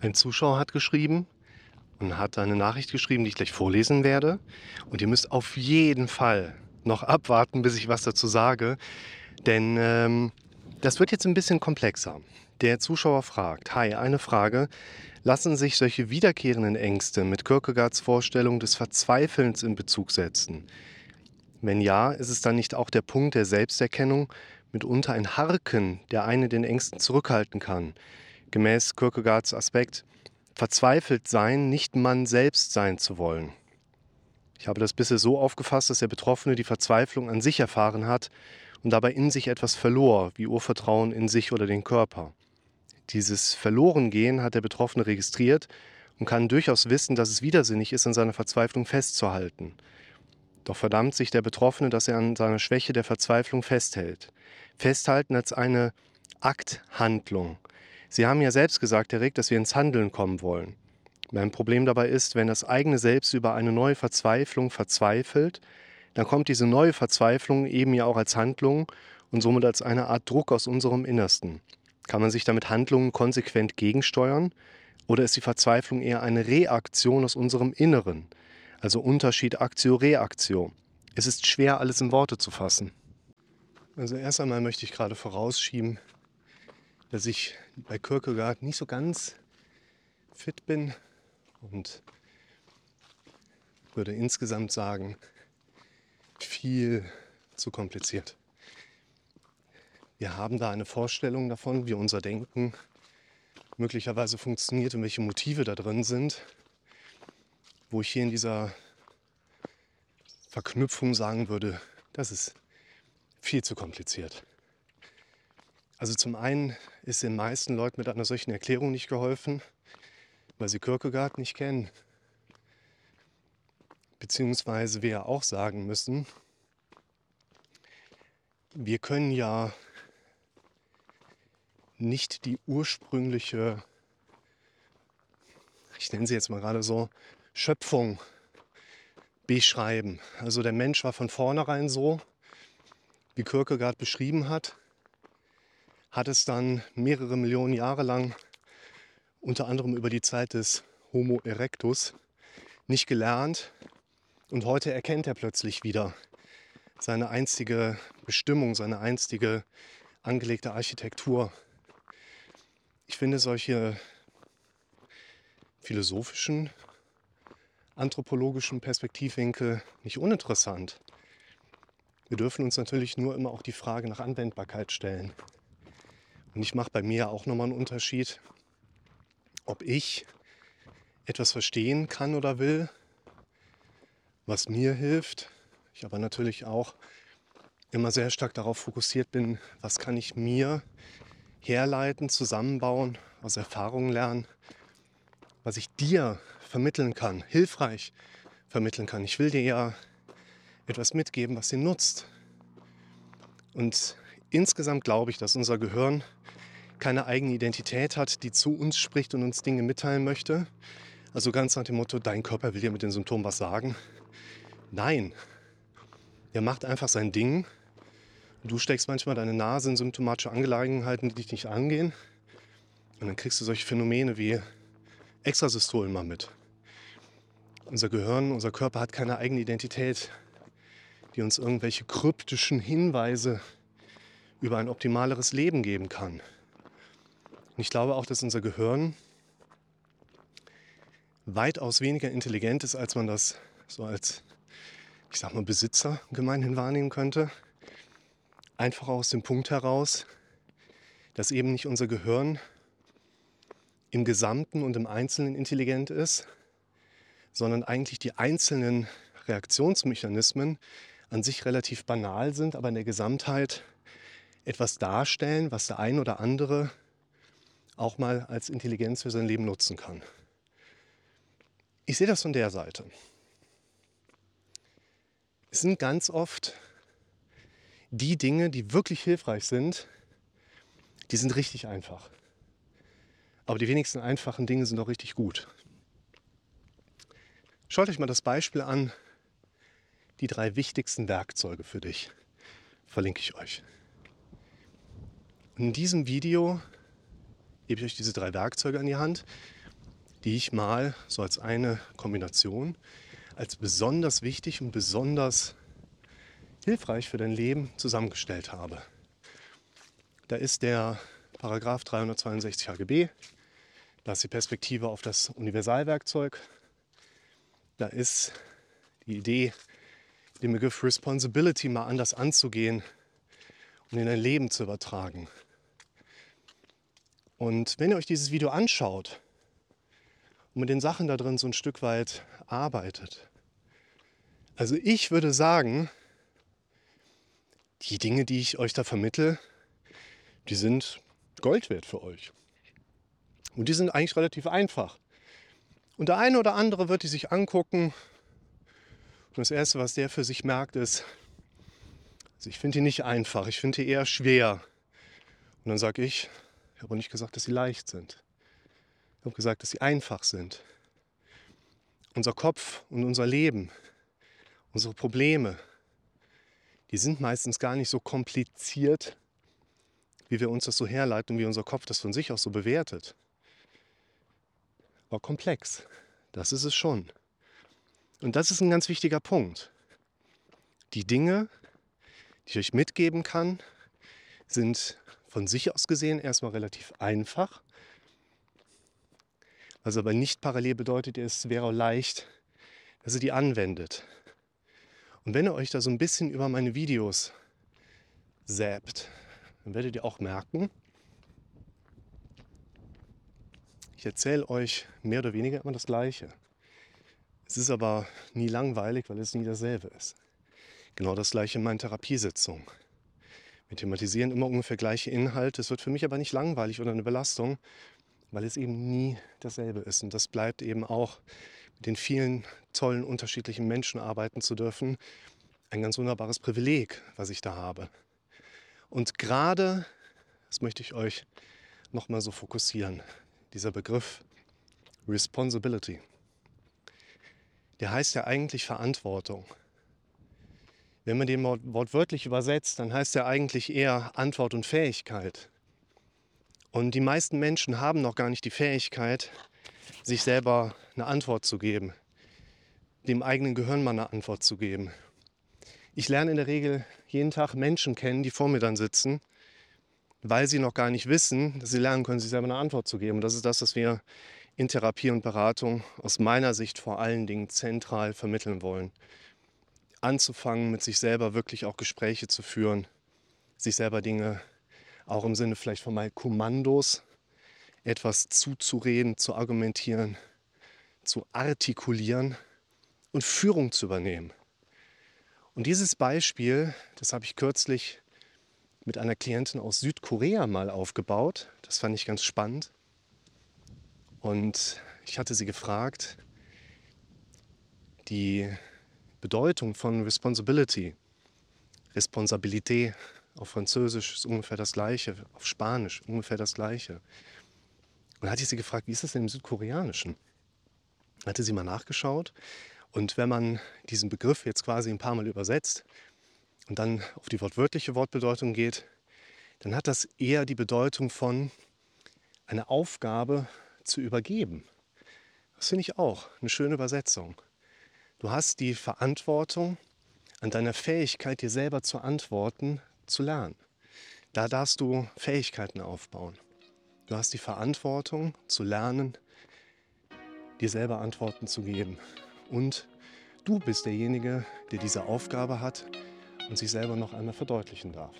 Ein Zuschauer hat geschrieben und hat eine Nachricht geschrieben, die ich gleich vorlesen werde. Und ihr müsst auf jeden Fall noch abwarten, bis ich was dazu sage. Denn ähm, das wird jetzt ein bisschen komplexer. Der Zuschauer fragt, hi, eine Frage. Lassen sich solche wiederkehrenden Ängste mit Kierkegaards Vorstellung des Verzweifelns in Bezug setzen? Wenn ja, ist es dann nicht auch der Punkt der Selbsterkennung, mitunter ein Harken, der eine den Ängsten zurückhalten kann? Gemäß Kierkegaards Aspekt, verzweifelt sein, nicht man selbst sein zu wollen. Ich habe das bisher so aufgefasst, dass der Betroffene die Verzweiflung an sich erfahren hat und dabei in sich etwas verlor, wie Urvertrauen in sich oder den Körper. Dieses Verlorengehen hat der Betroffene registriert und kann durchaus wissen, dass es widersinnig ist, an seiner Verzweiflung festzuhalten. Doch verdammt sich der Betroffene, dass er an seiner Schwäche der Verzweiflung festhält. Festhalten als eine Akthandlung. Sie haben ja selbst gesagt, Herr Rick, dass wir ins Handeln kommen wollen. Mein Problem dabei ist, wenn das eigene Selbst über eine neue Verzweiflung verzweifelt, dann kommt diese neue Verzweiflung eben ja auch als Handlung und somit als eine Art Druck aus unserem Innersten. Kann man sich damit Handlungen konsequent gegensteuern oder ist die Verzweiflung eher eine Reaktion aus unserem Inneren? Also Unterschied Aktio-Reaktio. Es ist schwer, alles in Worte zu fassen. Also erst einmal möchte ich gerade vorausschieben, dass ich bei Kierkegaard nicht so ganz fit bin und würde insgesamt sagen, viel zu kompliziert. Wir haben da eine Vorstellung davon, wie unser Denken möglicherweise funktioniert und welche Motive da drin sind, wo ich hier in dieser Verknüpfung sagen würde, das ist viel zu kompliziert. Also zum einen ist den meisten Leuten mit einer solchen Erklärung nicht geholfen, weil sie Kierkegaard nicht kennen. Beziehungsweise wir auch sagen müssen, wir können ja nicht die ursprüngliche, ich nenne sie jetzt mal gerade so, Schöpfung beschreiben. Also der Mensch war von vornherein so, wie Kierkegaard beschrieben hat, hat es dann mehrere Millionen Jahre lang, unter anderem über die Zeit des Homo erectus, nicht gelernt. Und heute erkennt er plötzlich wieder seine einstige Bestimmung, seine einstige angelegte Architektur. Ich finde solche philosophischen, anthropologischen Perspektivwinkel nicht uninteressant. Wir dürfen uns natürlich nur immer auch die Frage nach Anwendbarkeit stellen. Und ich mache bei mir auch nochmal einen Unterschied, ob ich etwas verstehen kann oder will, was mir hilft. Ich aber natürlich auch immer sehr stark darauf fokussiert bin, was kann ich mir herleiten, zusammenbauen, aus Erfahrungen lernen, was ich dir vermitteln kann, hilfreich vermitteln kann. Ich will dir ja etwas mitgeben, was dir nutzt. Und insgesamt glaube ich, dass unser Gehirn keine eigene Identität hat, die zu uns spricht und uns Dinge mitteilen möchte. Also ganz nach dem Motto, dein Körper will dir mit den Symptomen was sagen. Nein, er macht einfach sein Ding Du steckst manchmal deine Nase in symptomatische Angelegenheiten, die dich nicht angehen. Und dann kriegst du solche Phänomene wie Extrasystolen mal mit. Unser Gehirn, unser Körper hat keine eigene Identität, die uns irgendwelche kryptischen Hinweise über ein optimaleres Leben geben kann. Und ich glaube auch, dass unser Gehirn weitaus weniger intelligent ist, als man das so als, ich sag mal, Besitzer gemeinhin wahrnehmen könnte einfach aus dem Punkt heraus, dass eben nicht unser Gehirn im Gesamten und im Einzelnen intelligent ist, sondern eigentlich die einzelnen Reaktionsmechanismen an sich relativ banal sind, aber in der Gesamtheit etwas darstellen, was der ein oder andere auch mal als Intelligenz für sein Leben nutzen kann. Ich sehe das von der Seite. Es sind ganz oft die Dinge, die wirklich hilfreich sind, die sind richtig einfach. Aber die wenigsten einfachen Dinge sind auch richtig gut. Schaut euch mal das Beispiel an, die drei wichtigsten Werkzeuge für dich. Verlinke ich euch. In diesem Video gebe ich euch diese drei Werkzeuge an die Hand die ich mal so als eine Kombination als besonders wichtig und besonders hilfreich für dein Leben zusammengestellt habe. Da ist der Paragraph 362 HGB, da ist die Perspektive auf das Universalwerkzeug, da ist die Idee, den Begriff Responsibility mal anders anzugehen und in dein Leben zu übertragen. Und wenn ihr euch dieses Video anschaut und mit den Sachen da drin so ein Stück weit arbeitet, also ich würde sagen, die Dinge, die ich euch da vermittle, die sind Gold wert für euch. Und die sind eigentlich relativ einfach. Und der eine oder andere wird die sich angucken. Und das Erste, was der für sich merkt, ist, also ich finde die nicht einfach, ich finde die eher schwer. Und dann sage ich, ich habe nicht gesagt, dass sie leicht sind. Ich habe gesagt, dass sie einfach sind. Unser Kopf und unser Leben, unsere Probleme, die sind meistens gar nicht so kompliziert, wie wir uns das so herleiten und wie unser Kopf das von sich aus so bewertet. Aber komplex, das ist es schon. Und das ist ein ganz wichtiger Punkt. Die Dinge, die ich euch mitgeben kann, sind von sich aus gesehen erstmal relativ einfach. Was aber nicht parallel bedeutet, es wäre leicht, dass ihr die anwendet. Und wenn ihr euch da so ein bisschen über meine Videos säbt, dann werdet ihr auch merken, ich erzähle euch mehr oder weniger immer das Gleiche. Es ist aber nie langweilig, weil es nie dasselbe ist. Genau das gleiche in meinen Therapiesitzungen. Wir thematisieren immer ungefähr gleiche Inhalte. Es wird für mich aber nicht langweilig oder eine Belastung, weil es eben nie dasselbe ist. Und das bleibt eben auch mit den vielen tollen, unterschiedlichen Menschen arbeiten zu dürfen, ein ganz wunderbares Privileg, was ich da habe. Und gerade, das möchte ich euch nochmal so fokussieren, dieser Begriff Responsibility, der heißt ja eigentlich Verantwortung. Wenn man den wortwörtlich übersetzt, dann heißt er eigentlich eher Antwort und Fähigkeit. Und die meisten Menschen haben noch gar nicht die Fähigkeit, sich selber eine Antwort zu geben, dem eigenen Gehirn mal eine Antwort zu geben. Ich lerne in der Regel jeden Tag Menschen kennen, die vor mir dann sitzen, weil sie noch gar nicht wissen, dass sie lernen können, sich selber eine Antwort zu geben. Und das ist das, was wir in Therapie und Beratung aus meiner Sicht vor allen Dingen zentral vermitteln wollen. Anzufangen, mit sich selber wirklich auch Gespräche zu führen, sich selber Dinge auch im Sinne vielleicht von mal Kommandos etwas zuzureden, zu argumentieren, zu artikulieren und Führung zu übernehmen. Und dieses Beispiel, das habe ich kürzlich mit einer Klientin aus Südkorea mal aufgebaut. Das fand ich ganz spannend. Und ich hatte sie gefragt, die Bedeutung von Responsibility, Responsabilité auf Französisch ist ungefähr das gleiche, auf Spanisch ungefähr das gleiche. Und dann hatte ich sie gefragt, wie ist das denn im Südkoreanischen? Hatte sie mal nachgeschaut. Und wenn man diesen Begriff jetzt quasi ein paar Mal übersetzt und dann auf die wortwörtliche Wortbedeutung geht, dann hat das eher die Bedeutung von eine Aufgabe zu übergeben. Das finde ich auch eine schöne Übersetzung. Du hast die Verantwortung, an deiner Fähigkeit, dir selber zu antworten, zu lernen. Da darfst du Fähigkeiten aufbauen. Du hast die Verantwortung zu lernen, dir selber Antworten zu geben. Und du bist derjenige, der diese Aufgabe hat und sich selber noch einmal verdeutlichen darf.